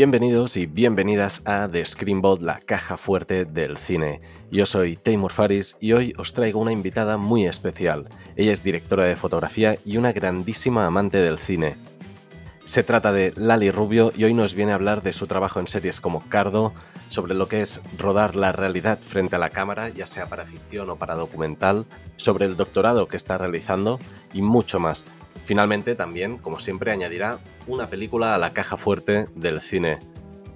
Bienvenidos y bienvenidas a The Screenbot, la caja fuerte del cine. Yo soy Taymur Faris y hoy os traigo una invitada muy especial. Ella es directora de fotografía y una grandísima amante del cine. Se trata de Lali Rubio y hoy nos viene a hablar de su trabajo en series como Cardo, sobre lo que es rodar la realidad frente a la cámara, ya sea para ficción o para documental, sobre el doctorado que está realizando y mucho más. Finalmente, también, como siempre, añadirá una película a la caja fuerte del cine.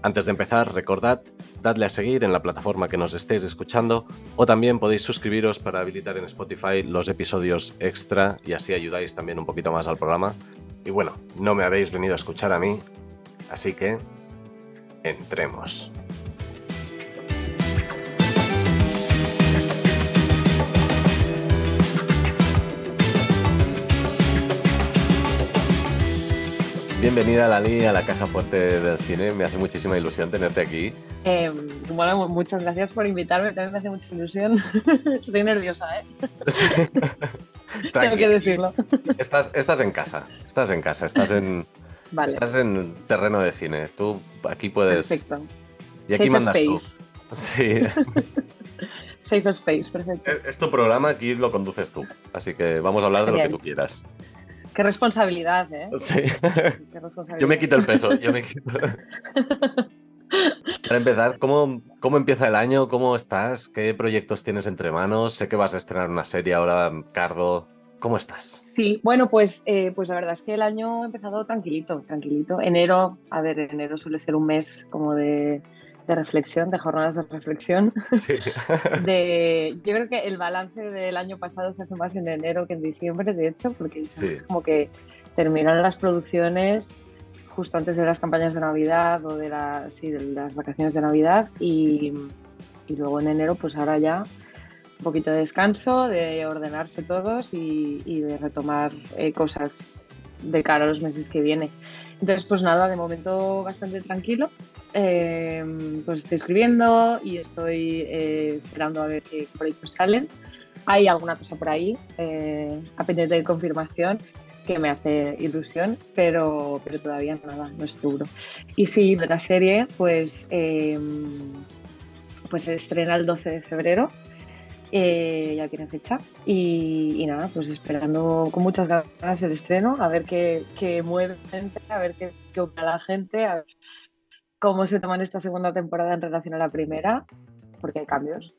Antes de empezar, recordad, dadle a seguir en la plataforma que nos estéis escuchando o también podéis suscribiros para habilitar en Spotify los episodios extra y así ayudáis también un poquito más al programa. Y bueno, no me habéis venido a escuchar a mí, así que entremos. Bienvenida Lali a la caja fuerte del cine, me hace muchísima ilusión tenerte aquí. Eh, bueno, muchas gracias por invitarme, también me hace mucha ilusión. Estoy nerviosa, ¿eh? Sí. Tengo que decirlo. Estás, estás en casa, estás en casa, estás en, estás en terreno de cine. Tú aquí puedes... Perfecto. Y aquí mandas tú. Sí. Safe Space, perfecto. Es tu programa, aquí lo conduces tú. Así que vamos a hablar de lo que tú quieras. Qué responsabilidad, ¿eh? Sí. Yo me quito el peso, yo me quito. Para empezar, ¿cómo, ¿cómo empieza el año? ¿Cómo estás? ¿Qué proyectos tienes entre manos? Sé que vas a estrenar una serie ahora, Cardo. ¿Cómo estás? Sí, bueno, pues, eh, pues la verdad es que el año ha empezado tranquilito, tranquilito. Enero, a ver, enero suele ser un mes como de de reflexión, de jornadas de reflexión. De, yo creo que el balance del año pasado se hace más en enero que en diciembre, de hecho, porque es como que terminan las producciones justo antes de las campañas de Navidad o de, sí, de las vacaciones de Navidad y, y, luego en enero pues ahora ya un poquito de descanso, de ordenarse todos y, y de retomar eh, cosas de cara a los meses que vienen. Entonces pues nada, de momento bastante tranquilo eh, pues estoy escribiendo y estoy eh, esperando a ver qué proyectos salen. Hay alguna cosa por ahí, eh, a pendiente de confirmación, que me hace ilusión, pero, pero todavía nada, no es seguro. Y sí, la serie, pues, pues se estrena el 12 de febrero. Ya tiene fecha y, nada, pues esperando con muchas ganas el estreno, a ver qué, qué mueve gente, a ver qué, qué opina la gente, a ver cómo se toman esta segunda temporada en relación a la primera, porque hay cambios.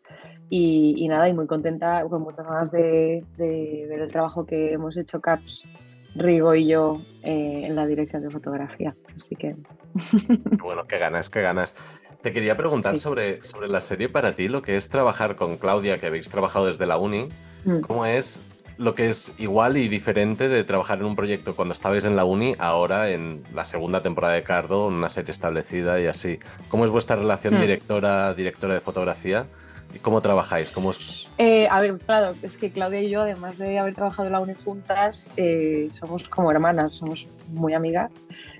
Y, nada, y muy contenta, con muchas ganas de, ver el trabajo que hemos hecho Caps, Rigo y yo eh, en la dirección de fotografía. Así que. Bueno, qué ganas, qué ganas. Te quería preguntar sobre, sobre la serie para ti, lo que es trabajar con Claudia, que habéis trabajado desde la uni. Mm. ¿Cómo es lo que es igual y diferente de trabajar en un proyecto cuando estabais en la uni, ahora en la segunda temporada de Cardo, en una serie establecida y así. ¿Cómo es vuestra relación hmm. directora, directora de fotografía? ¿Y cómo trabajáis? ¿Cómo eh, a ver, claro, es que Claudia y yo, además de haber trabajado en la uni juntas, eh, somos como hermanas, somos muy amigas.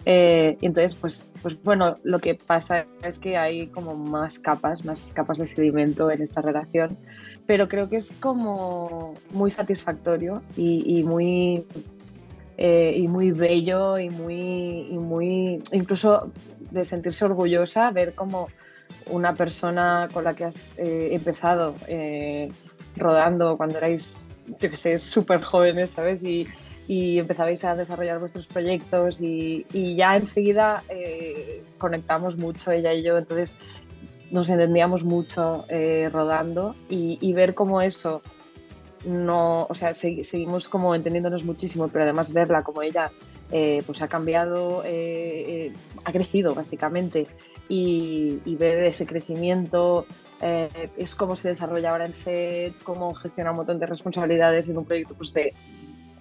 Eh, y entonces, pues, pues bueno, lo que pasa es que hay como más capas, más capas de sedimento en esta relación pero creo que es como muy satisfactorio y, muy eh, y muy bello y muy, y muy incluso de sentirse orgullosa ver como una persona con la que has eh, empezado eh, rodando cuando erais, yo que sé, súper jóvenes, ¿sabes? Y, y, empezabais a desarrollar vuestros proyectos y, y ya enseguida conectamos mucho ella y yo, entonces nos entendíamos mucho eh, rodando y, ver cómo eso no, o sea, seguimos como entendiéndonos muchísimo, pero además verla como ella eh, pues ha cambiado, eh, ha crecido básicamente y, ver ese crecimiento, es cómo se desarrolla ahora en set, cómo gestiona un montón de responsabilidades en un proyecto pues, de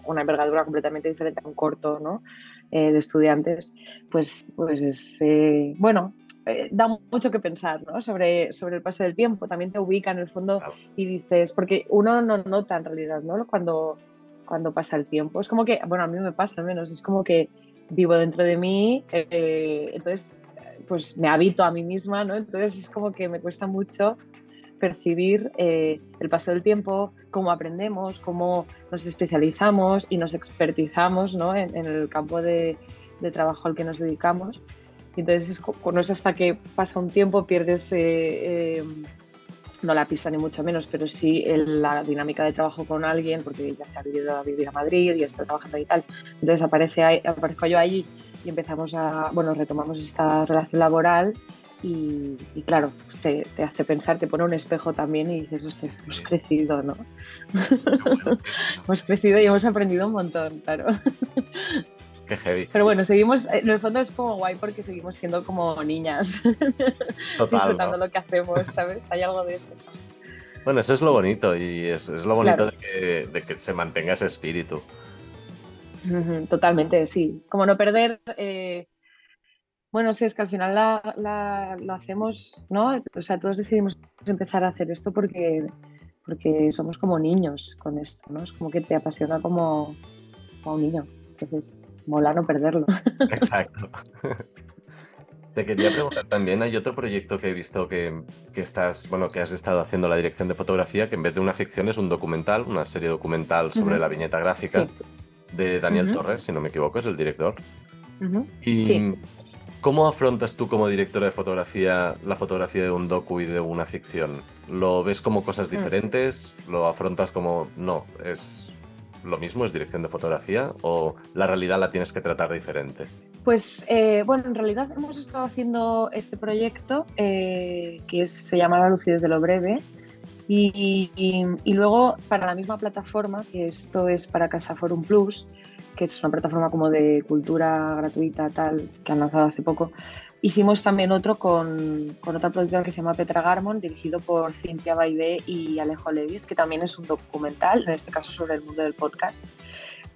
una envergadura completamente diferente a un corto ¿no? de estudiantes, pues, pues es, bueno, eh, da mucho que pensar ¿no? sobre, sobre el paso del tiempo, también te ubica en el fondo y dices, porque uno no nota en realidad ¿no? cuando, cuando pasa el tiempo, es como que, bueno, a mí me pasa al menos, es como que vivo dentro de mí, eh, entonces pues me habito a mí misma, ¿no? entonces es como que me cuesta mucho percibir eh, el paso del tiempo, cómo aprendemos, cómo nos especializamos y nos expertizamos ¿no? en, el campo de, de trabajo al que nos dedicamos entonces es, no es hasta que pasa un tiempo, pierdes, eh, eh, no la pista ni mucho menos, pero sí la dinámica de trabajo con alguien, porque ya se ha vivido a vivir a Madrid y está trabajando y tal. Entonces aparece, aparezco yo allí y empezamos a, bueno, retomamos esta relación laboral y, claro, te, te, hace pensar, te pone un espejo también y dices, hostia, hemos crecido, ¿no? hemos crecido y hemos aprendido un montón, claro. Qué heavy. Pero bueno, seguimos, en el fondo es como guay porque seguimos siendo como niñas. Total, Disfrutando lo que hacemos, ¿sabes? Hay algo de eso. Bueno, eso es lo bonito y es, es lo bonito de, que, de, que, se mantenga ese espíritu. Totalmente, sí. Como no perder eh, bueno, sí, es que al final la, lo hacemos, ¿no? O sea, todos decidimos empezar a hacer esto porque, porque somos como niños con esto, ¿no? Es como que te apasiona como, como un niño. Entonces, mola no perderlo. Exacto. Te quería preguntar también, hay otro proyecto que he visto que, que, estás, bueno, que has estado haciendo la dirección de fotografía, que en vez de una ficción es un documental, una serie documental sobre la viñeta gráfica de Daniel Torres, si no me equivoco, es el director. Y sí. ¿Cómo afrontas tú como directora de fotografía la fotografía de un docu y de una ficción? ¿Lo ves como cosas mm. diferentes? ¿Lo afrontas como no, es lo mismo, es dirección de fotografía? ¿O la realidad la tienes que tratar diferente? Pues eh, bueno, en realidad hemos estado haciendo este proyecto eh, que se llama La lucidez de lo breve. Y, y, luego para la misma plataforma, que esto es para Casa Forum Plus, que es una plataforma como de cultura gratuita tal que han lanzado hace poco. Hicimos también otro con, con otra productora que se llama Petra Garmon, dirigido por Cintia Baibé y Alejo Levis, que también es un documental, en este caso sobre el mundo del podcast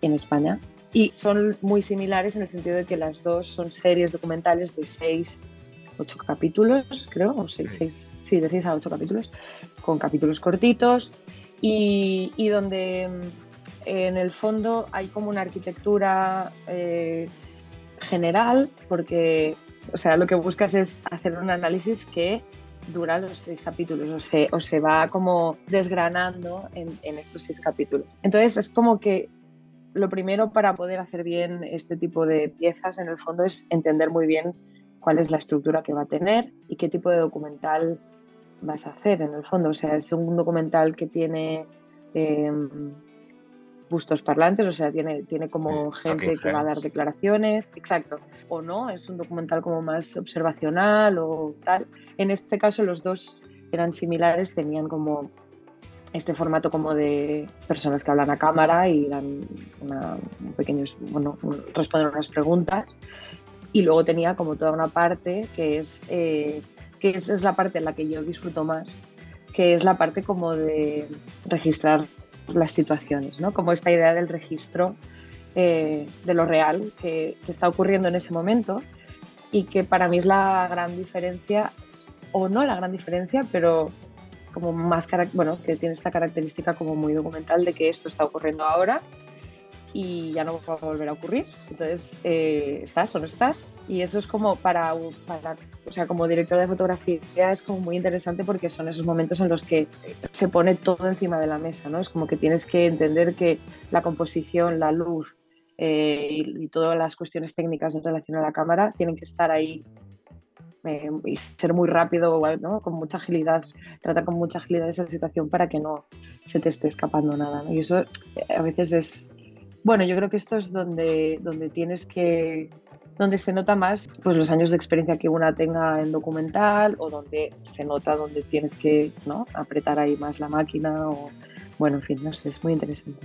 en España. Y son muy similares en el sentido de que las dos son series documentales de seis, ocho capítulos, creo, o seis, seis, sí, de seis a ocho capítulos, con capítulos cortitos y, y donde en el fondo hay como una arquitectura eh, general, porque o sea, lo que buscas es hacer un análisis que dura los seis capítulos o se, o se va como desgranando en, en, estos seis capítulos. Entonces es como que lo primero para poder hacer bien este tipo de piezas en el fondo es entender muy bien cuál es la estructura que va a tener y qué tipo de documental vas a hacer en el fondo. O sea, es un documental que tiene... Eh, bustos parlantes, o sea, tiene, tiene como gente que va a dar declaraciones, exacto, o no, es un documental como más observacional o tal. En este caso los dos eran similares, tenían como este formato como de personas que hablan a cámara y dan una, pequeños, bueno, responden unas preguntas. Y luego tenía como toda una parte que es, eh, que es la parte en la que yo disfruto más, que es la parte como de registrar las situaciones, ¿no? Como esta idea del registro eh, de lo real que, está ocurriendo en ese momento y que para mí es la gran diferencia, o no la gran diferencia, pero como más, bueno, que tiene esta característica como muy documental de que esto está ocurriendo ahora y ya no va a volver a ocurrir. Entonces, eh, estás o no estás. Y eso es como para, para, o sea, como director de fotografía es como muy interesante porque son esos momentos en los que se pone todo encima de la mesa, ¿no? Es como que tienes que entender que la composición, la luz eh, y, todas las cuestiones técnicas en relación a la cámara tienen que estar ahí eh, y ser muy rápido, ¿no? con mucha agilidad, tratar con mucha agilidad esa situación para que no se te esté escapando nada. Y eso a veces es, bueno, yo creo que esto es donde, donde tienes que, donde se nota más pues los años de experiencia que una tenga en documental o donde se nota donde tienes que ¿no? apretar ahí más la máquina o bueno, en fin, no sé, es muy interesante.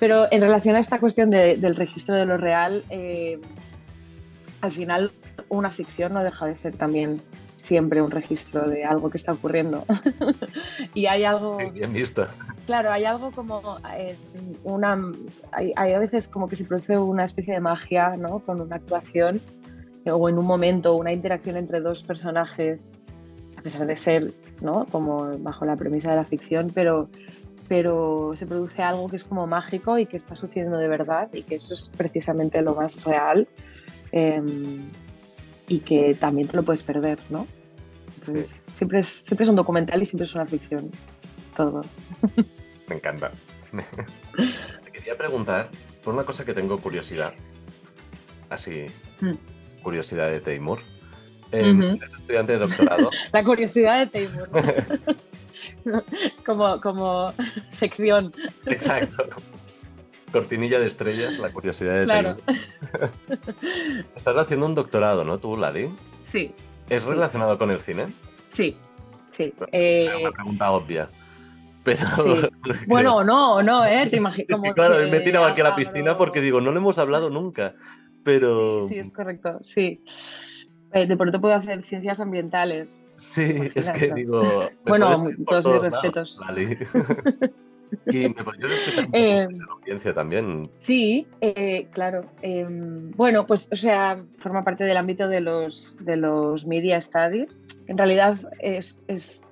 Pero en relación a esta cuestión del registro de lo real, eh, al final una ficción no deja de ser también siempre un registro de algo que está ocurriendo. y hay algo... Bien visto. Claro, hay algo como eh, una... Hay, a veces como que se produce una especie de magia, ¿no? Con una actuación o en un momento, una interacción entre dos personajes, a pesar de ser, ¿no? Como bajo la premisa de la ficción, pero pero se produce algo que es como mágico y que está sucediendo de verdad y que eso es precisamente lo más real. Em, y que también te lo puedes perder, ¿no? Entonces, siempre, es, siempre es un documental y siempre es una ficción. Todo. Me encanta. Te quería preguntar por una cosa que tengo curiosidad. Así, mm. curiosidad de Taimur. Em, ¿Eres estudiante de doctorado? La curiosidad de Taylor. como, como sección. Exacto. Cortinilla de estrellas, la curiosidad de claro. Estás haciendo un doctorado, ¿no, tú, Lali? Sí. ¿Es relacionado con el cine? Sí, sí. Una eh, pregunta obvia. Pero... Bueno, no, no, ¿eh? Te imaginas. claro, me he tirado aquí a la piscina porque digo, no le hemos hablado nunca. Pero. Sí, es correcto, sí. Eh, de pronto puedo hacer ciencias ambientales. Sí, es que digo. Bueno, todos mis respetos. ¿Y me podrías explicar un poco eh, la audiencia también? Sí, eh, claro. Em, bueno, pues, o sea, forma parte del ámbito de los, de los media studies. En realidad es, es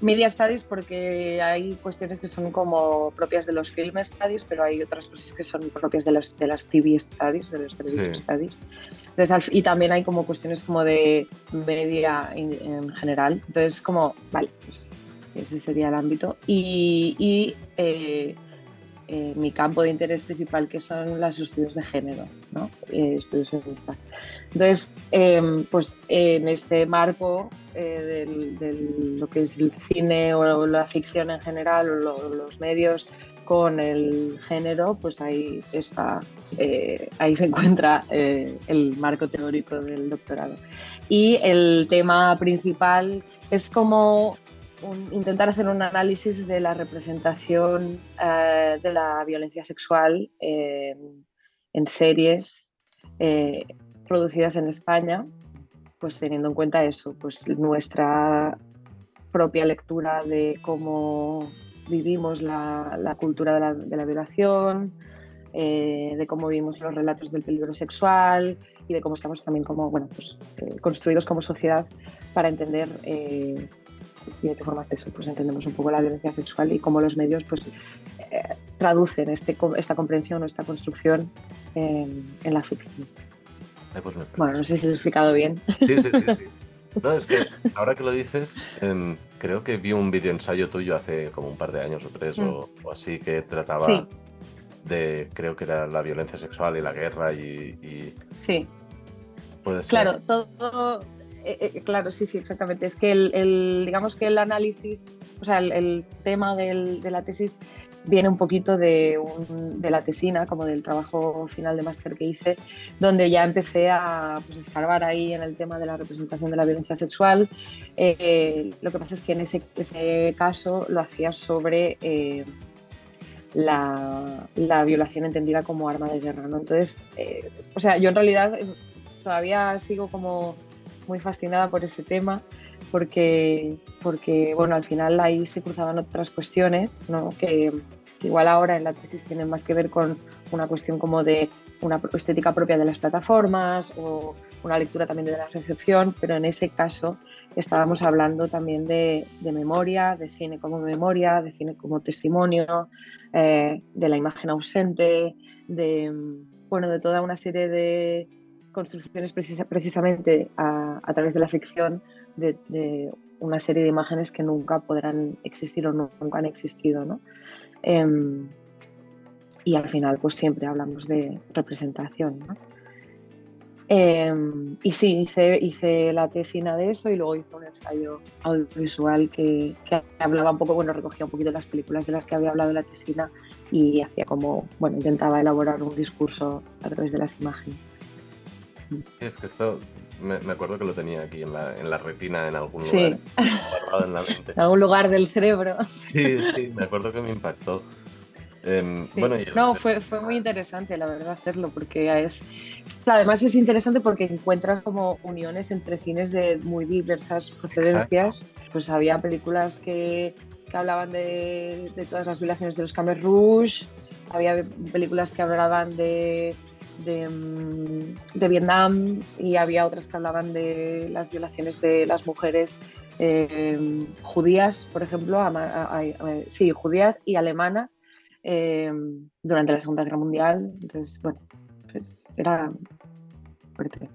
media studies porque hay cuestiones que son como propias de los film studies, pero hay otras cosas que son propias de las, de las TV studies, de los television studies. Entonces, y también hay como cuestiones como de media en, general. Entonces, como, vale, pues ese sería el ámbito. Y, eh, eh, mi campo de interés principal, que son los estudios de género, ¿no? Eh, estudios feministas. Entonces, em, pues en este marco de lo que es el cine o la ficción en general o los medios con el género, pues ahí está, ahí se encuentra el marco teórico del doctorado. Y el tema principal es como intentar hacer un análisis de la representación eh, de la violencia sexual en series eh, producidas en España, pues teniendo en cuenta eso, pues nuestra propia lectura de cómo vivimos la, cultura de la, violación, eh, de cómo vivimos los relatos del peligro sexual y de cómo estamos también como, bueno, pues, construidos como sociedad para entender y de qué formas de eso pues entendemos un poco la violencia sexual y cómo los medios pues eh, traducen este, esta comprensión o esta construcción en, la ficción. Pues bueno, no sé si lo he explicado bien. Sí, sí, sí, sí. No, es que ahora que lo dices, em, creo que vi un video ensayo tuyo hace como un par de años o tres o, mm. así que trataba de, creo que era la violencia sexual y la guerra y... sí. Puede ser. Claro, todo, eh, eh, claro, sí, sí, exactamente. Es que el, digamos que el análisis, o sea, el, tema de la tesis viene un poquito de, la tesina, como del trabajo final de máster que hice, donde ya empecé a pues, escarbar ahí en el tema de la representación de la violencia sexual. Eh, lo que pasa es que en ese, caso lo hacía sobre la, violación entendida como arma de guerra. ¿no? Entonces, o sea, yo en realidad todavía sigo como muy fascinada por ese tema porque, porque bueno, al final ahí se cruzaban otras cuestiones ¿no? que, igual ahora en la tesis tienen más que ver con una cuestión como de una estética propia de las plataformas o una lectura también de la recepción, pero en ese caso estábamos hablando también de, memoria, de cine como memoria, de cine como testimonio, eh, de la imagen ausente, de, bueno, de toda una serie de, construcciones precisamente a, través de la ficción de, una serie de imágenes que nunca podrán existir o nunca han existido. ¿no? Em, y al final pues siempre hablamos de representación. ¿no? Em, y sí, hice, hice la tesina de eso y luego hice un ensayo audiovisual que, que, hablaba un poco, bueno, recogía un poquito las películas de las que había hablado la tesina y hacía como, bueno, intentaba elaborar un discurso a través de las imágenes. Es que esto, me, acuerdo que lo tenía aquí en la, en la retina en algún lugar, en la mente. En algún lugar del cerebro. Sí, sí, me acuerdo que me impactó. Em, bueno, no, fue, fue muy interesante, la verdad, hacerlo, porque es. Además, es interesante porque encuentras como uniones entre cines de muy diversas procedencias. Pues había películas que, que hablaban de, de, todas las violaciones de los Khmer Rouge, había películas que hablaban de Mm, de, Vietnam y había otras que hablaban de las violaciones de las mujeres eh, judías, por ejemplo, sí, judías y alemanas eh, durante la Segunda Guerra Mundial. Entonces, bueno, pues era fuerte.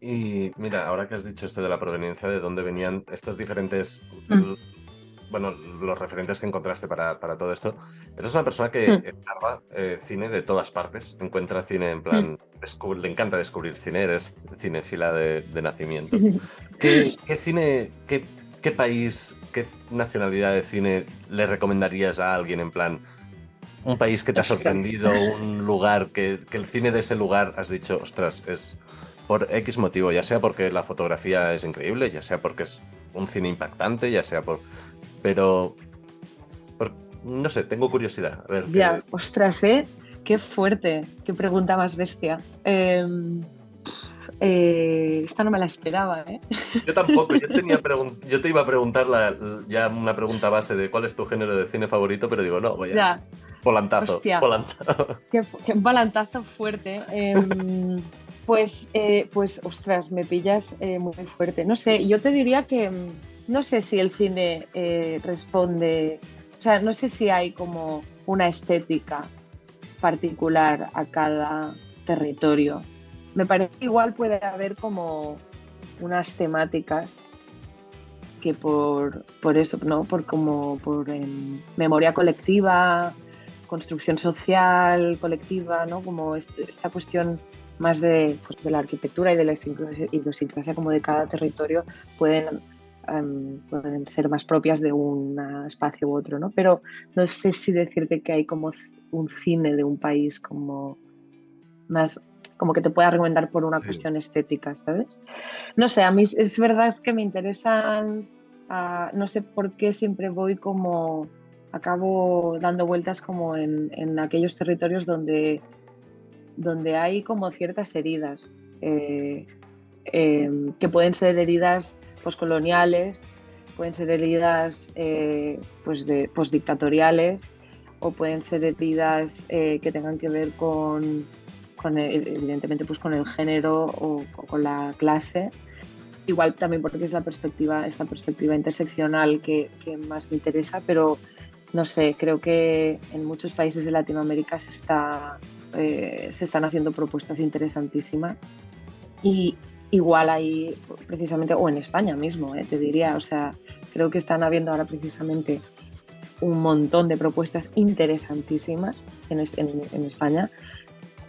Y mira, ahora que has dicho esto de la proveniencia, de dónde venían estas diferentes bueno, los referentes que encontraste para, para todo esto, eres una persona que eh, cine de todas partes, encuentra cine en plan, hmm. le encanta descubrir cine, eres cinefila de, de nacimiento. ¿Qué, ¿Qué, cine, qué, qué país, qué nacionalidad de cine le recomendarías a alguien en plan, un país que te ha sorprendido, un lugar que, que el cine de ese lugar has dicho, ostras, es por X motivo, ya sea porque la fotografía es increíble, ya sea porque es un cine impactante, ya sea por... Pero... No sé, tengo curiosidad. A ver, ya, ostras, ¿eh? Qué fuerte, qué pregunta más bestia. Em, eh, esta no me la esperaba, ¿eh? Yo tampoco, yo, tenía yo te iba a preguntar la, ya una pregunta base de cuál es tu género de cine favorito, pero digo, no, voy a... Ya. Volantazo, volantazo. Qué, qué volantazo fuerte. Eh, pues, eh, pues, ostras, me pillas eh, muy fuerte. No sé, yo te diría que mm, no sé si el cine eh, responde, o sea, no sé si hay como una estética particular a cada territorio. Me parece que igual puede haber como unas temáticas que por, por eso, ¿no? Por como por em, memoria colectiva, construcción social colectiva, ¿no? Como esta cuestión más de, pues, de la arquitectura y de la idiosincrasia como de cada territorio pueden, em, pueden ser más propias de un espacio u otro, ¿no? Pero no sé si decirte que hay como un cine de un país como más como que te pueda recomendar por una cuestión estética, ¿sabes? No sé, a mí es verdad que me interesan, ah, no sé por qué siempre voy como, acabo dando vueltas como en, en aquellos territorios donde donde hay como ciertas heridas, eh, em, que pueden ser heridas poscoloniales, pueden ser heridas eh, pues de postdictatoriales o pueden ser heridas eh, que tengan que ver con, evidentemente pues con el género o, con la clase. Igual también porque es la perspectiva esta perspectiva interseccional que, que, más me interesa pero no sé creo que en muchos países de Latinoamérica se está eh, se están haciendo propuestas interesantísimas. Y igual ahí precisamente, o en España mismo, eh, te diría, o sea, creo que están habiendo ahora precisamente un montón de propuestas interesantísimas en, España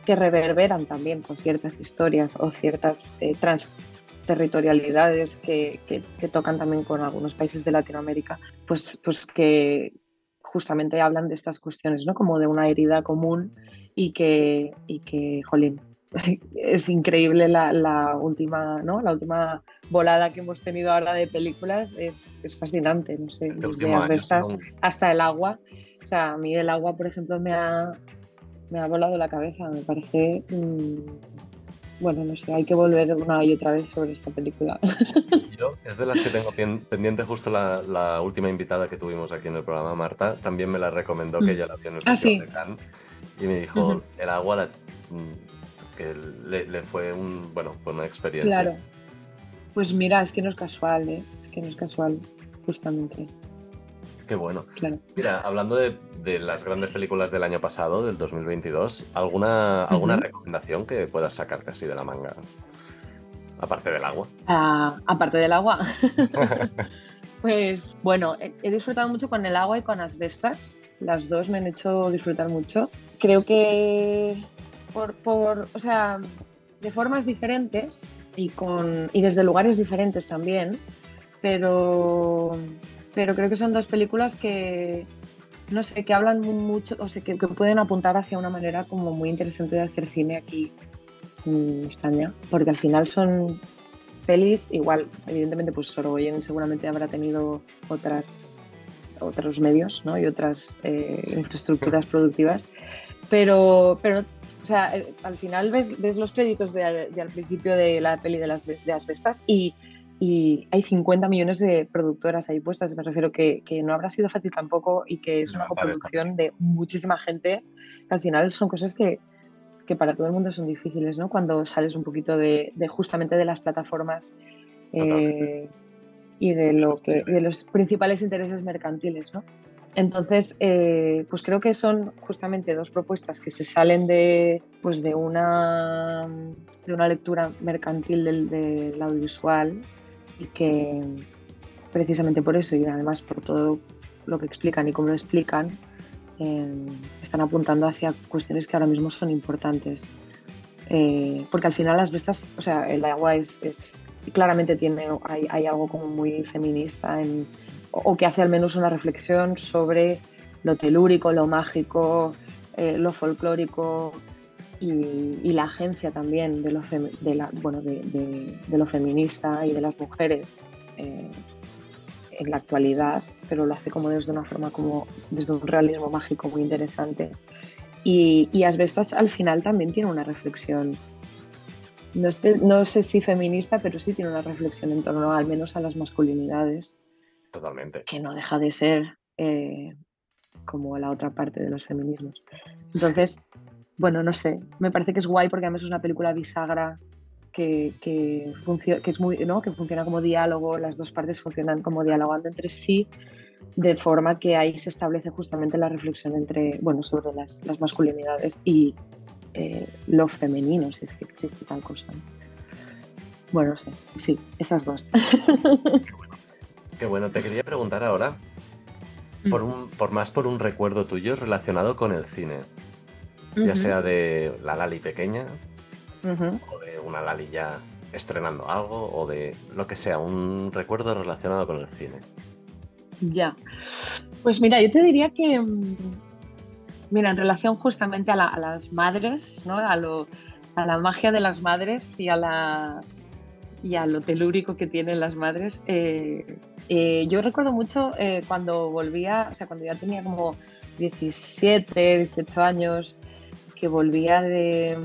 que reverberan también con ciertas historias o ciertas eh, transterritorialidades que, que, que, tocan también con algunos países de Latinoamérica, pues, pues que justamente hablan de estas cuestiones, ¿no? Como de una herida común y que, y que jolín, es increíble la, última, ¿no? La última volada que hemos tenido ahora de películas es, fascinante, no sé, desde hasta el agua. O sea, a mí el agua, por ejemplo, me ha, me ha volado la cabeza, me parece... Mm, bueno, no sé, hay que volver una y otra vez sobre esta película. Yo, es de las que tengo pendiente justo la, última invitada que tuvimos aquí en el programa, Marta, también me la recomendó, que mm. ella la vio en el ah, de Cannes y me dijo, el agua mm, que le, fue un, bueno, fue una experiencia. Claro. Pues mira, es que no es casual, ¿eh? Es que no es casual, justamente. Qué bueno. Mira, hablando de, las grandes películas del año pasado, del 2022, ¿alguna, ¿alguna recomendación que puedas sacarte así de la manga? Aparte del agua. Ah, aparte del agua. pues bueno, he, disfrutado mucho con el agua y con asbestas. Las dos me han hecho disfrutar mucho creo que por, por, o sea, de formas diferentes y, con, y desde lugares diferentes también, pero, pero creo que son dos películas que, no sé, que hablan mucho, o sea, que, pueden apuntar hacia una manera como muy interesante de hacer cine aquí en España, porque al final son pelis, igual, evidentemente, pues Sorogoyen seguramente habrá tenido otras otros medios ¿no? y otras eh, infraestructuras productivas, pero, pero sea, eh, al final ves, ves los créditos de, al principio de la peli de las de asbestas y, y hay 50 millones de productoras ahí puestas. Me refiero que, que no habrá sido fácil tampoco y que es una coproducción de muchísima gente. al final son cosas que, que, para todo el mundo son difíciles, ¿no? Cuando sales un poquito de, de justamente de las plataformas eh, y de, lo que, de los principales intereses mercantiles, ¿no? Entonces, eh, pues creo que son justamente dos propuestas que se salen de, pues de, una, de una lectura mercantil del, audiovisual y que, precisamente por eso y además por todo lo que explican y cómo lo explican, eh, están apuntando hacia cuestiones que ahora mismo son importantes. Eh, porque al final las bestas, o sea, el agua es, claramente tiene, hay, hay, algo como muy feminista en, o, que hace al menos una reflexión sobre lo telúrico, lo mágico, eh, lo folclórico y, la agencia también de lo, de bueno, de, lo feminista y de las mujeres eh, en la actualidad, pero lo hace como desde una forma como desde un realismo mágico muy interesante. Y, y Asbestas al final también tiene una reflexión, no, no, sé si feminista, pero sí tiene una reflexión en torno al menos a las masculinidades. Totalmente. Que no deja de ser eh, como la otra parte de los feminismos. Entonces, bueno, no sé, me parece que es guay porque además es una película bisagra que, que, que, es muy, ¿no? que funciona como diálogo, las dos partes funcionan como dialogando entre sí de forma que ahí se establece justamente la reflexión entre, bueno, sobre las, masculinidades y eh, lo femenino, si es que existe tal cosa. Bueno, sí, sí, esas dos. Qué bueno. Te quería preguntar ahora, por, mm. un, por más por un recuerdo tuyo relacionado con el cine, ya sea de la Lali pequeña o de una Lali ya estrenando algo o de lo que sea, un recuerdo relacionado con el cine. Ya. Pues mira, yo te diría que, mm, mira, en relación justamente a, las madres, ¿no? A, lo, a la magia de las madres y a la y a lo telúrico que tienen las madres. Eh, eh, yo recuerdo mucho eh, cuando volvía, o sea, cuando ya tenía como 17, 18 años, que volvía de,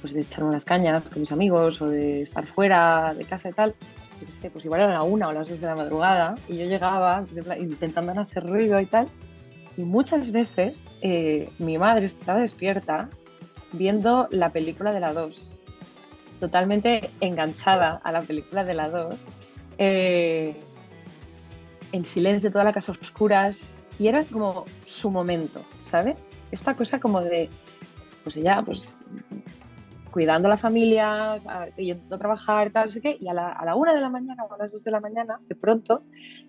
pues de echar unas cañas con mis amigos o de estar fuera de casa y tal, pues igual era la una o las dos de la madrugada y yo llegaba intentando hacer ruido y tal. Y muchas veces mi madre estaba despierta viendo la película de la 2, totalmente enganchada a la película de la 2, eh, en silencio, toda la casa oscuras, y era como su momento, ¿sabes? Esta cosa como de, pues ella, pues cuidando a la familia, yendo a trabajar, tal, no sé qué, y a la, a la una de la mañana o a las dos de la mañana, de pronto,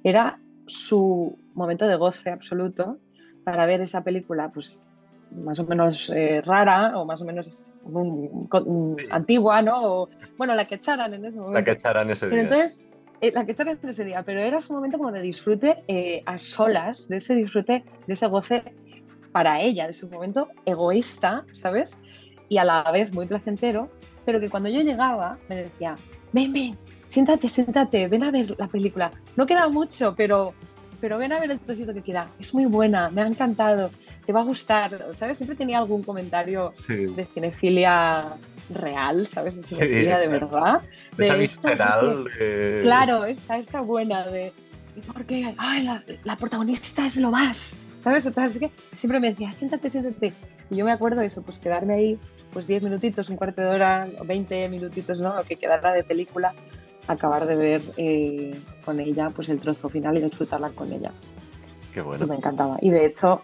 era su momento de goce absoluto para ver esa película, pues más o menos eh, rara o más o menos antigua, ¿no? O, bueno, la que echaran en ese momento. La que echaran ese pero día. Entonces, eh, la que echaran ese día, pero era su momento como de disfrute eh, a solas, de ese disfrute, de ese goce para ella, de su momento egoísta, ¿sabes? y a la vez muy placentero, pero que cuando yo llegaba me decía, ven, ven, siéntate, siéntate, ven a ver la película. No queda mucho, pero, pero ven a ver el trocito que queda. Es muy buena, me ha encantado, te va a gustar, ¿sabes? Siempre tenía algún comentario de cinefilia real, ¿sabes? De cinefilia de verdad. De, esa visceral. Claro, esta, esta buena de... Porque Ay, la, la protagonista es lo más, ¿sabes? Así que siempre me decía, siéntate, siéntate. Y yo me acuerdo de eso, pues quedarme ahí pues 10 minutitos, un cuarto de hora, o 20 minutitos, ¿no? Lo que quedara de película, acabar de ver eh, con ella pues el trozo final y disfrutarla con ella. Qué bueno. me encantaba. Y de hecho,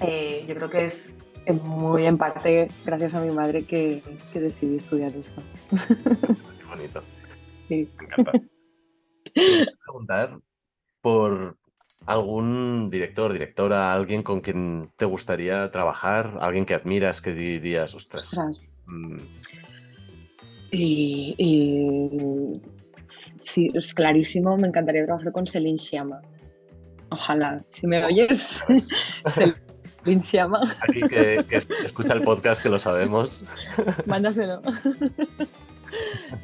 eh, yo creo que es muy en parte gracias a mi madre que, que decidí estudiar esto. Qué bonito. Sí. Me encanta. preguntar por, algún director, directora, alguien con quien te gustaría trabajar, alguien que admiras, que dirías, ostras. Mm. Y, sí, es clarísimo, me encantaría trabajar con Celine Sciamma. Ojalá, si me oyes, Celine Sciamma. Aquí que, escucha el podcast, que lo sabemos. Mándaselo.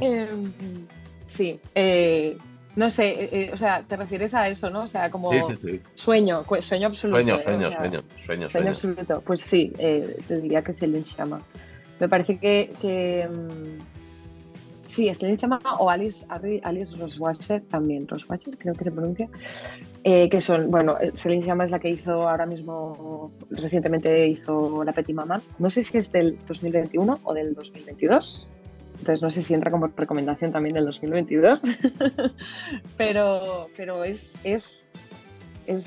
Em, sí, eh, no sé, eh, eh, o sea, te refieres a eso, ¿no? O sea, como sueño, sueño absoluto. Sueño, sueño, sueño, sueño, sueño. absoluto. Pues sí, te diría que es el Shama. Me parece que, que mm, sí, es el Shama o Alice, Alice Roswasher también, Roswasher creo que se pronuncia, que son, bueno, Celine Sciamma es la que hizo ahora mismo, recientemente hizo La Petit Maman. No sé si es del 2021 o del 2022 entonces no sé si entra como recomendación también del 2022, pero, pero es, es, es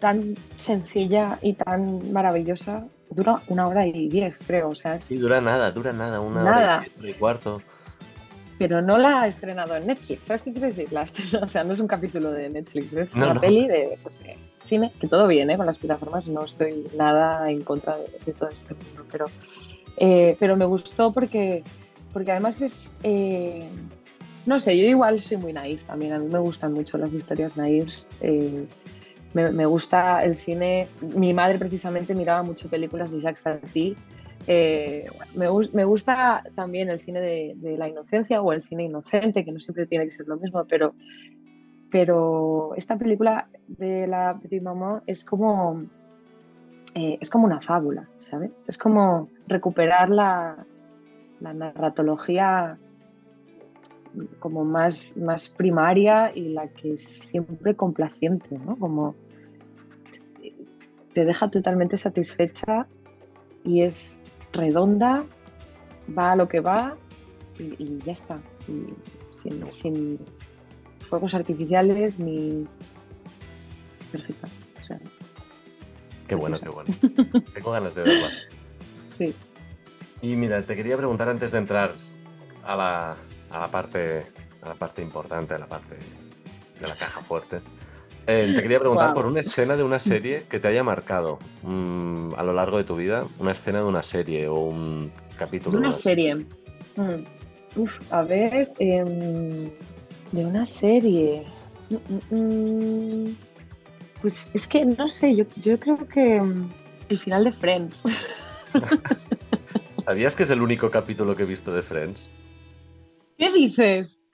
tan sencilla y tan maravillosa. Dura una hora y diez, creo. O sea, Sí, dura nada, dura nada, una hora y, cuarto. Pero no la ha estrenado en Netflix. ¿Sabes qué quiere decir? La o sea, no es un capítulo de Netflix, es una peli de, pues, cine, que todo viene con las plataformas, no estoy nada en contra de, todo este mundo, pero, eh, pero me gustó porque, porque además es... Eh, no sé, yo igual soy muy naif también, a mí me gustan mucho las historias naifs. Eh, me, gusta el cine. Mi madre precisamente miraba mucho películas de Jacques Tati. Eh, me, gusta también el cine de, la inocencia o el cine inocente, que no siempre tiene que ser lo mismo, pero, pero esta película de la Petit Maman es como, eh, es como una fábula, ¿sabes? Es como recuperar la, la narratología como más, más primaria y la que es siempre complaciente, ¿no? Como te deja totalmente satisfecha y es redonda, va a lo que va y, ya está. sin, fuegos artificiales ni perfecta. qué bueno, qué bueno. Tengo ganas de verla. Sí. Y mira, te quería preguntar antes de entrar a la, a la parte, a la parte importante, a la parte de la caja fuerte. Eh, te quería preguntar por una escena de una serie que te haya marcado mm, a lo largo de tu vida, una escena de una serie o un capítulo. De una, serie. Mm. Uf, a ver, em, de una serie. Mm, pues es que no sé, yo, yo creo que el final de Friends. ¿Sabías que es el único capítulo que he visto de Friends? ¿Qué dices?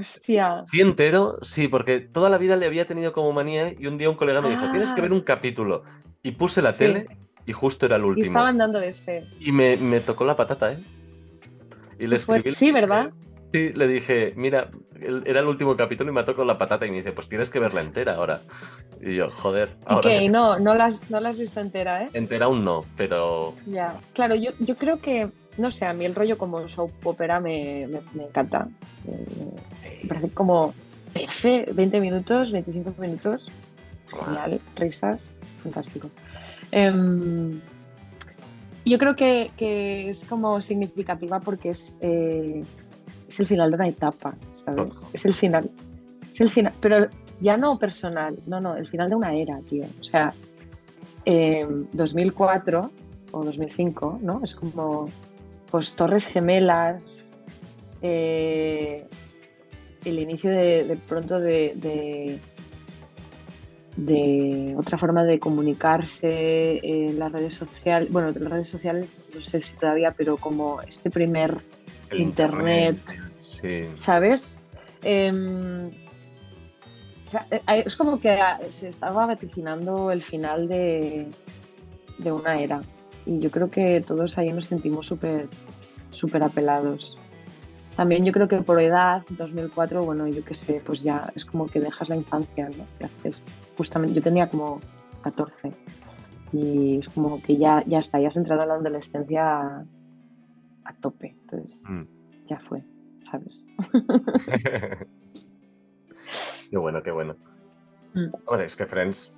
Hostia. Sí, entero, sí, porque toda la vida le había tenido como manía y un día un colega me dijo, tienes que ver ah. un capítulo. Y puse la tele y justo era el último. Y estaban dando de este. Y me, tocó la patata, ¿eh? Y le escribí. Sí, ¿verdad? Sí, le dije, mira, era el último capítulo y me tocó la patata y me dice, pues tienes que verla entera ahora. Y yo, joder. Ahora ok, no, no la, has, no la has visto entera, ¿eh? Entera aún no, pero... Ya, claro, yo, yo creo que no sé, a mí el rollo como soap opera me, encanta. me parece como 20 minutos, 25 minutos. Genial, risas, fantástico. Em, yo creo que, es como significativa porque es, eh, es el final de una etapa, ¿sabes? Es el final. Es el final, pero ya no personal, no, no, el final de una era, tío. O sea, 2004 em, o 2005, ¿no? Es como pues Torres Gemelas, eh, el inicio de, pronto de, de, otra forma de comunicarse en las redes sociales, bueno, las redes sociales no sé si todavía, pero como este primer internet, ¿sabes? Em, eh, es como que se estaba vaticinando el final de, de una era y yo creo que todos ahí nos sentimos súper súper apelados. También yo creo que por edad, 2004, bueno, yo qué sé, pues ya es como que dejas la infancia, ¿no? Que haces, justamente, yo tenía como 14 y es como que ya, ya está, ya has entrado en la adolescencia a, tope, entonces mm. ya fue, ¿sabes? qué bueno, qué bueno. Mm. es que Friends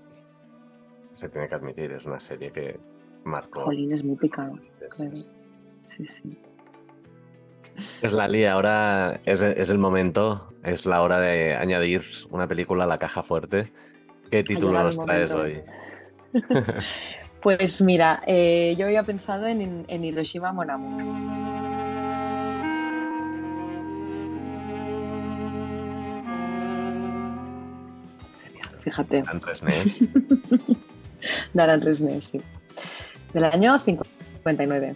se tiene que admitir, es una serie que marcó. Jolín, es muy picado. Sí, sí. Es la Lía, ahora es, el momento, es la hora de añadir una película a la caja fuerte. ¿Qué título nos traes hoy? pues mira, eh, yo había pensado en, Hiroshima Mon Fíjate. Dan Resnés. Darán Resnés, sí. Del año 59.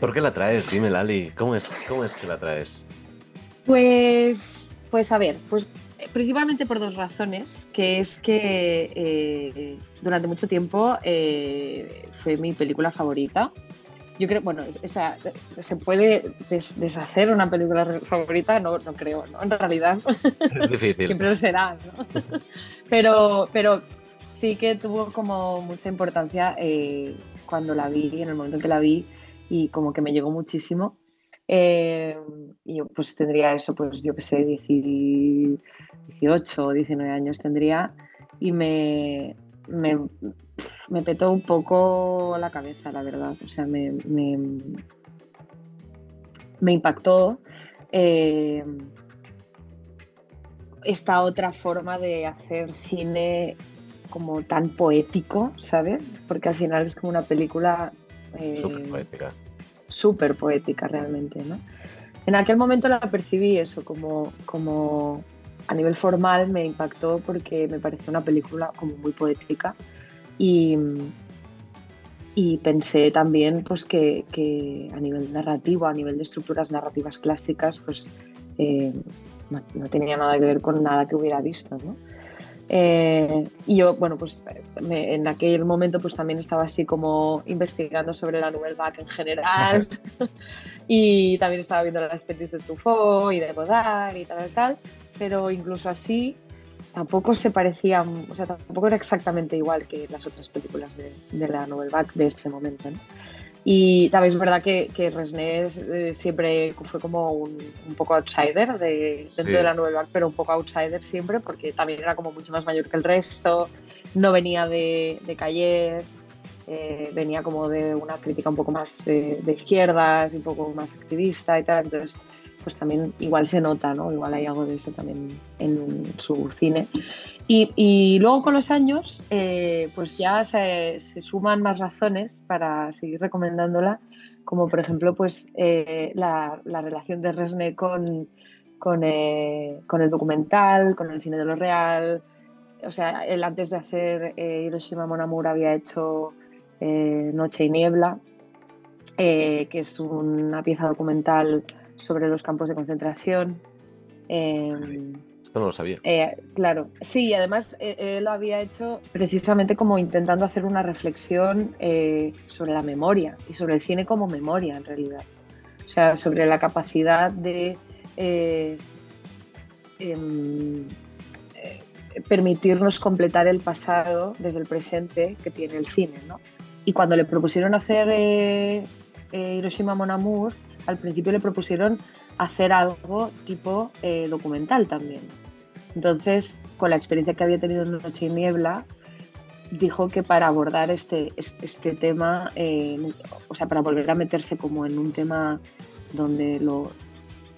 ¿Por qué la traes? Dime, Lali, ¿cómo es, cómo es que la traes? Pues, pues a ver, pues principalmente por dos razones, que es que eh, durante mucho tiempo eh, fue mi película favorita. Yo creo, bueno, se puede deshacer una película favorita, no, no creo, ¿no? En realidad. Es difícil. Siempre lo será, ¿no? pero, pero sí que tuvo como mucha importancia cuando la vi, en el momento en que la vi, y como que me llegó muchísimo. Eh, y yo pues tendría eso, pues yo que sé, 18 o 19 años tendría y me, me, me, petó un poco la cabeza, la verdad. O sea, me, me me impactó eh, esta otra forma de hacer cine como tan poético, ¿sabes? Porque al final es como una película... Eh, súper poética. Súper poética realmente, ¿no? En aquel momento la percibí eso, como, como a nivel formal me impactó porque me pareció una película como muy poética y, y pensé también pues que, a nivel narrativo, a nivel de estructuras narrativas clásicas, pues eh, no, tenía nada que ver con nada que hubiera visto, ¿no? Eh, y yo, bueno, pues en aquel momento pues también estaba así como investigando sobre la Nouvelle Vague en general y también estaba viendo las especies de Truffaut y de Godard y tal, tal, pero incluso así tampoco se parecían, o sea, tampoco era exactamente igual que las otras películas de, la Nouvelle Vague de ese momento, ¿no? Y también es verdad que, que Resnés eh, siempre fue como un, poco outsider de, dentro de la Nouvelle Vague, pero un poco outsider siempre, porque también era como mucho más mayor que el resto, no venía de, de Calles, eh, venía como de una crítica un poco más de, de, izquierdas, un poco más activista y tal, entonces pues también igual se nota, ¿no? Igual hay algo de eso también en su cine. Y, luego con los años, eh, pues ya se, suman más razones para seguir recomendándola, como por ejemplo, pues eh, la, relación de Resne con, con, eh, con, el documental, con el cine de lo real. O sea, él antes de hacer Hiroshima Mon Amour había hecho Noche y Niebla, que es una pieza documental sobre los campos de concentración. Esto no lo sabía. Eh, claro, sí, y además eh, él lo había hecho precisamente como intentando hacer una reflexión eh, sobre la memoria y sobre el cine como memoria en realidad. O sea, sobre la capacidad de em, permitirnos completar el pasado desde el presente que tiene el cine, ¿no? Y cuando le propusieron hacer Hiroshima Mon Amour, al principio le propusieron hacer algo tipo eh, documental también. Entonces, con la experiencia que había tenido en Noche y Niebla, dijo que para abordar este, este tema, eh, o sea, para volver a meterse como en un tema donde lo,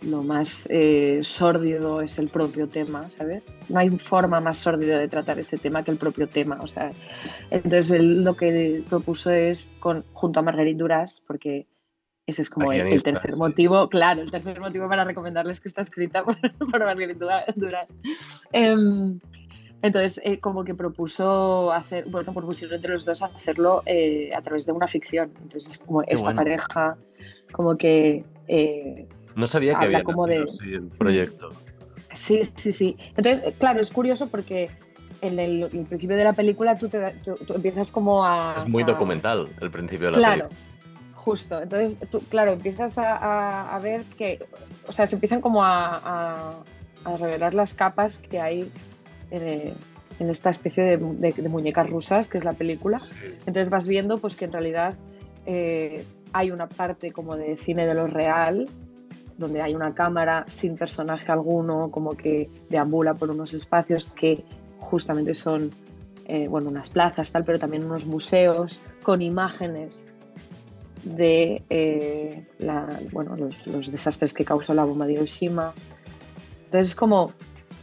lo más eh, sórdido es el propio tema, ¿sabes? No hay forma más sórdida de tratar ese tema que el propio tema, o sea, entonces él lo que propuso es, con, junto a Marguerite Duras, porque ese es como el, tercer motivo, claro, el tercer motivo para recomendarles que está escrita por, por Margarita Duras. Em, entonces, eh, como que propuso hacer, bueno, propusieron entre los dos hacerlo eh, a través de una ficción. Entonces, como esta pareja, como que. Eh, no sabía que había como de el proyecto. Sí, sí, sí. Entonces, claro, es curioso porque en el, principio de la película tú, te, empiezas como a. Es muy documental el principio de la claro, película. Justo, entonces tú, claro, empiezas a, ver que, o sea, se empiezan como a, revelar las capas que hay en, esta especie de, muñecas rusas, que es la película. Entonces vas viendo pues que en realidad eh, hay una parte como de cine de lo real, donde hay una cámara sin personaje alguno, como que deambula por unos espacios que justamente son, eh, bueno, unas plazas, tal, pero también unos museos con imágenes de eh, bueno, los, desastres que causó la bomba de Hiroshima. Entonces es como,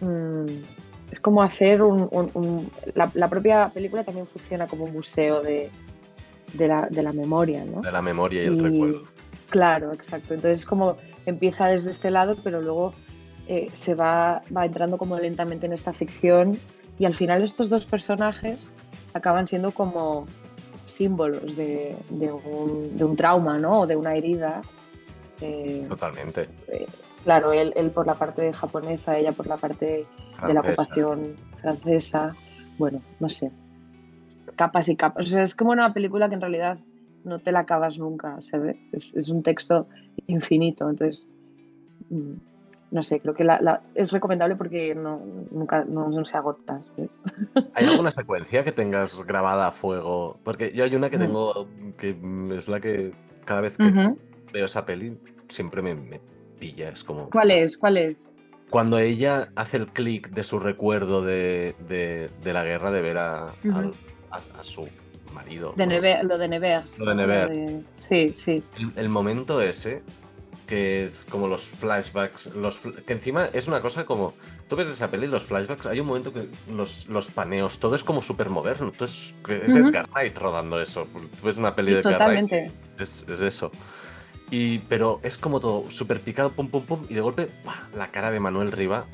mm, es como hacer un... la, propia película también funciona como un museo de, de, la, de la, memoria, ¿no? De la memoria y el recuerdo. Claro, exacto. Entonces es como empieza desde este lado, pero luego eh, se va, va entrando como lentamente en esta ficción y al final estos dos personajes acaban siendo como símbolos de, un, trauma, ¿no? O de una herida. Eh, Totalmente. Eh, claro, él, por la parte japonesa, ella por la parte de la ocupación francesa. Bueno, no sé. Capas y capas. O sea, es como una película que en realidad no te la acabas nunca, ¿sabes? Es, es un texto infinito. Entonces, mm, no sé, creo que la, es recomendable porque no, nunca no, se agota. ¿Hay alguna secuencia que tengas grabada a fuego? Porque yo hay una que tengo que es la que cada vez que veo esa peli siempre me, me pilla. Es como. ¿Cuál es? ¿Cuál es? Cuando ella hace el clic de su recuerdo de, la guerra, de ver a, su marido. De lo de Nevers. Lo de Nevers. Sí, sí. el momento ese que es como los flashbacks, los que encima es una cosa como, tú ves esa peli, los flashbacks, hay un momento que los, los paneos, todo es como súper moderno, es, es Edgar Wright rodando eso, tú ves una peli de Edgar Wright, es, es, eso. Y, pero es como todo súper picado, pum, pum, pum, y de golpe, la cara de Manuel Riva,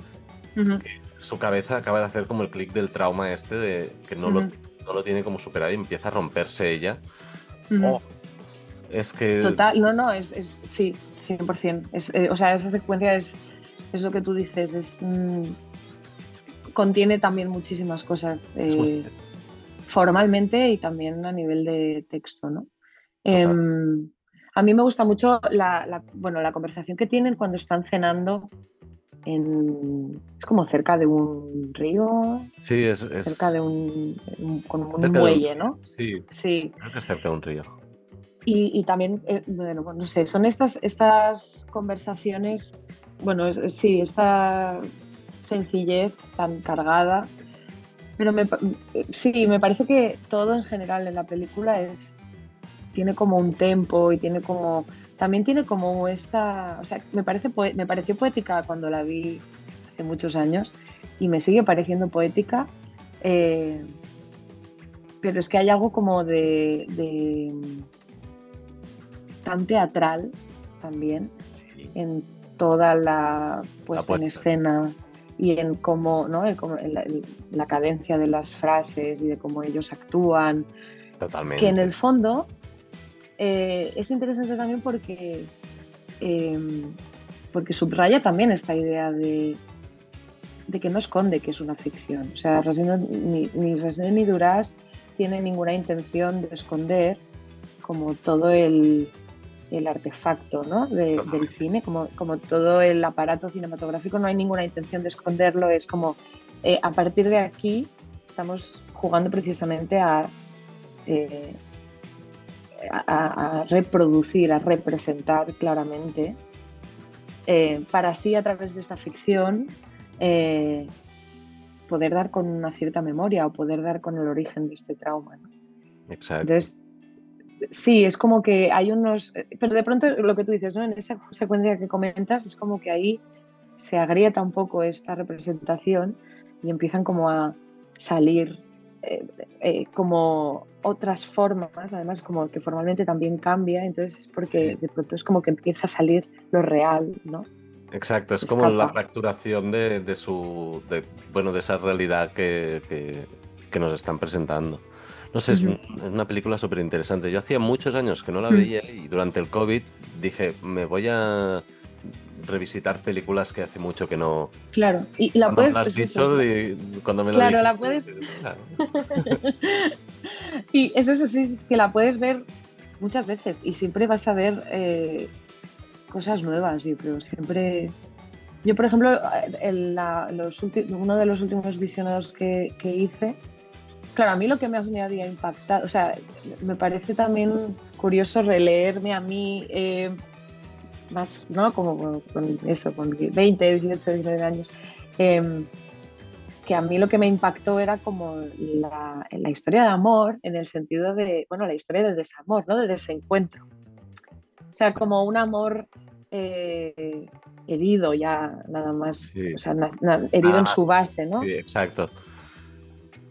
su cabeza acaba de hacer como el clic del trauma este de que no, lo, no lo tiene como superado y empieza a romperse ella. Oh, es que... Total, no, no, es, es sí, 100%. Es, eh, o sea, esa secuencia es, es lo que tú dices, es, mm, contiene también muchísimas cosas eh, formalmente y también a nivel de texto, ¿no? Em, a mí me gusta mucho la, bueno, la conversación que tienen cuando están cenando en, es como cerca de un río. Sí, es, cerca de un, un muelle, ¿no? Sí, sí. Creo que es cerca de un río. Y, también, eh, bueno, pues no sé, son estas, estas conversaciones, bueno, sí, esta sencillez tan cargada, pero me, sí, me parece que todo en general en la película es tiene como un tempo y tiene como también tiene como esta, o sea, me parece me pareció poética cuando la vi hace muchos años y me sigue pareciendo poética. Eh, pero es que hay algo como de tan teatral también en toda la puesta en escena y en cómo, ¿no? la, cadencia de las frases y de cómo ellos actúan. Totalmente. Que en el fondo eh, es interesante también porque, em, porque subraya también esta idea de, de que no esconde que es una ficción. O sea, ni, ni ni Duras tiene ninguna intención de esconder como todo el, el artefacto ¿no? del cine, como, como todo el aparato cinematográfico, no hay ninguna intención de esconderlo, es como eh, a partir de aquí estamos jugando precisamente a, eh, a, reproducir, a representar claramente, eh, para así a través de esta ficción poder dar con una cierta memoria o poder dar con el origen de este trauma. Exacto sí, es como que hay unos, eh, pero de pronto lo que tú dices, ¿no? En esa secuencia que comentas es como que ahí se agrieta un poco esta representación y empiezan como a salir eh, eh, como otras formas, además como que formalmente también cambia, entonces es porque de pronto es como que empieza a salir lo real, ¿no? Exacto, es como la fracturación de, su, bueno, de esa realidad que, que nos están presentando. No sé, es, una película súper interesante. Yo hacía muchos años que no la mm. veía y durante el COVID dije, me voy a revisitar películas que hace mucho que no. Claro, y la puedes. Has dicho cuando me lo Claro, la puedes. y es eso, sí, es que la puedes ver muchas veces y siempre vas a ver eh, cosas nuevas, yo creo. Siempre. Yo, por ejemplo, los uno de los últimos visionados que, que hice Claro, a mí lo que más me había impactado, o sea, me parece también curioso releerme a mí eh, más, ¿no? Como con, eso, con 20, 18, 19 años. Em, que a mí lo que me impactó era como la, la, historia de amor, en el sentido de, bueno, la historia de desamor, ¿no? De desencuentro. O sea, como un amor eh, herido ya, nada más, o sea, herido en su base, ¿no? Sí, exacto.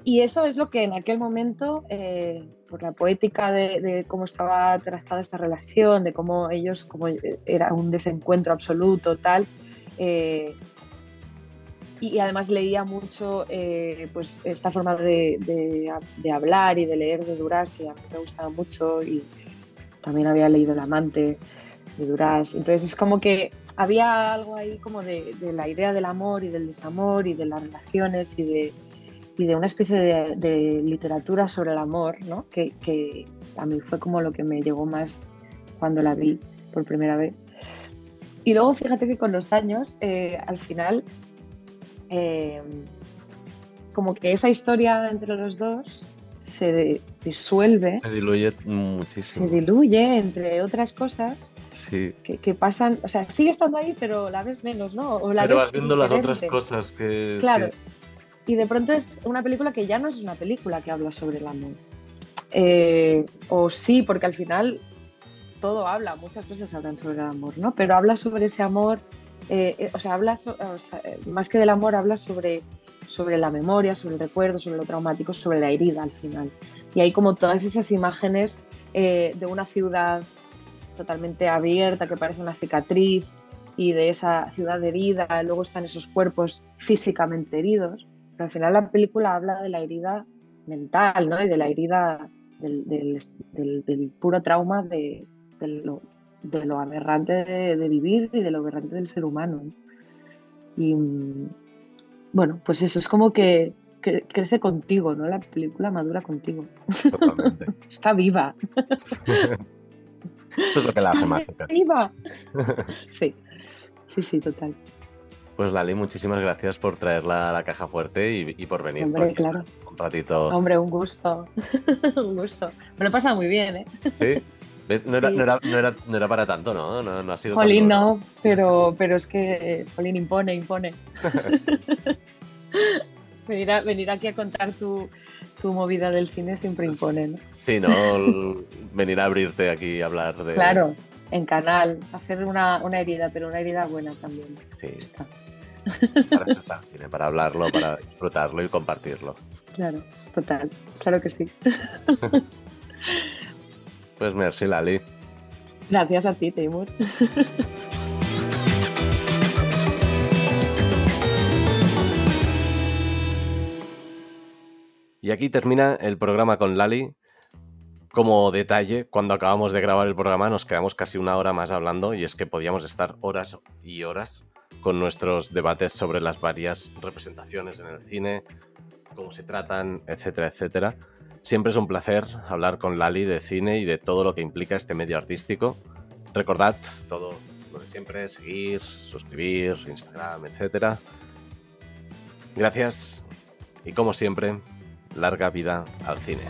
Y eso es lo que en aquel momento, eh, por la poética de, cómo estaba trazada esta relación, de cómo ellos, como era un desencuentro absoluto, tal, eh, y, además leía mucho eh, pues esta forma de, hablar y de leer de Duras, que a mí me gustaba mucho, y también había leído El amante de Duras. Entonces es como que había algo ahí como de la idea del amor y del desamor y de las relaciones y de y de una especie de, literatura sobre el amor, ¿no? que, a mí fue como lo que me llegó más cuando la vi por primera vez. Y luego fíjate que con los años, eh, al final, eh, como que esa historia entre los dos se disuelve. Se diluye muchísimo. Se diluye, entre otras cosas. Sí. Que, pasan, o sea, sigue estando ahí, pero la ves menos, ¿no? pero vas viendo las otras cosas que... Claro, y de pronto es una película que ya no es una película que habla sobre el amor. Eh, o sí, porque al final todo habla, muchas cosas hablan sobre el amor, ¿no? Pero habla sobre ese amor, eh, eh, o sea, habla, más que del amor, habla sobre, sobre la memoria, sobre el recuerdo, sobre lo traumático, sobre la herida al final. Y hay como todas esas imágenes de una ciudad totalmente abierta, que parece una cicatriz, y de esa ciudad herida, luego están esos cuerpos físicamente heridos, al final la película habla de la herida mental, ¿no? Y de la herida del, puro trauma de, lo, aberrante de, vivir y de lo aberrante del ser humano. Y bueno, pues eso es como que, crece contigo, ¿no? La película madura contigo. Totalmente. Está viva. Esto es lo que la hace más. ¡Viva! Sí, sí, sí, total. Pues Lali, muchísimas gracias por traerla a la caja fuerte y, por venir. Hombre, claro. Un ratito. Hombre, un gusto. un gusto. Me lo he pasado muy bien, ¿eh? Sí. No era, no, era, no, era, no era, para tanto, ¿no? No, no ha sido Jolín, no, pero, pero es que Jolín impone, impone. venir, a, venir aquí a contar tu, tu movida del cine siempre impone, ¿no? Sí, ¿no? venir a abrirte aquí a hablar de... Claro, en canal, hacer una, una herida, pero una herida buena también. Sí. Para eso está cine, para hablarlo, para disfrutarlo y compartirlo. Claro, total, claro que sí. Pues merci, Lali. Gracias a ti, Timur. Y aquí termina el programa con Lali. Como detalle, cuando acabamos de grabar el programa nos quedamos casi una hora más hablando y es que podíamos estar horas y horas con nuestros debates sobre las varias representaciones en el cine, cómo se tratan, etcétera, etcétera. Siempre es un placer hablar con Lali de cine y de todo lo que implica este medio artístico. Recordad todo lo de siempre, seguir, suscribir, Instagram, etcétera. Gracias y como siempre, larga vida al cine.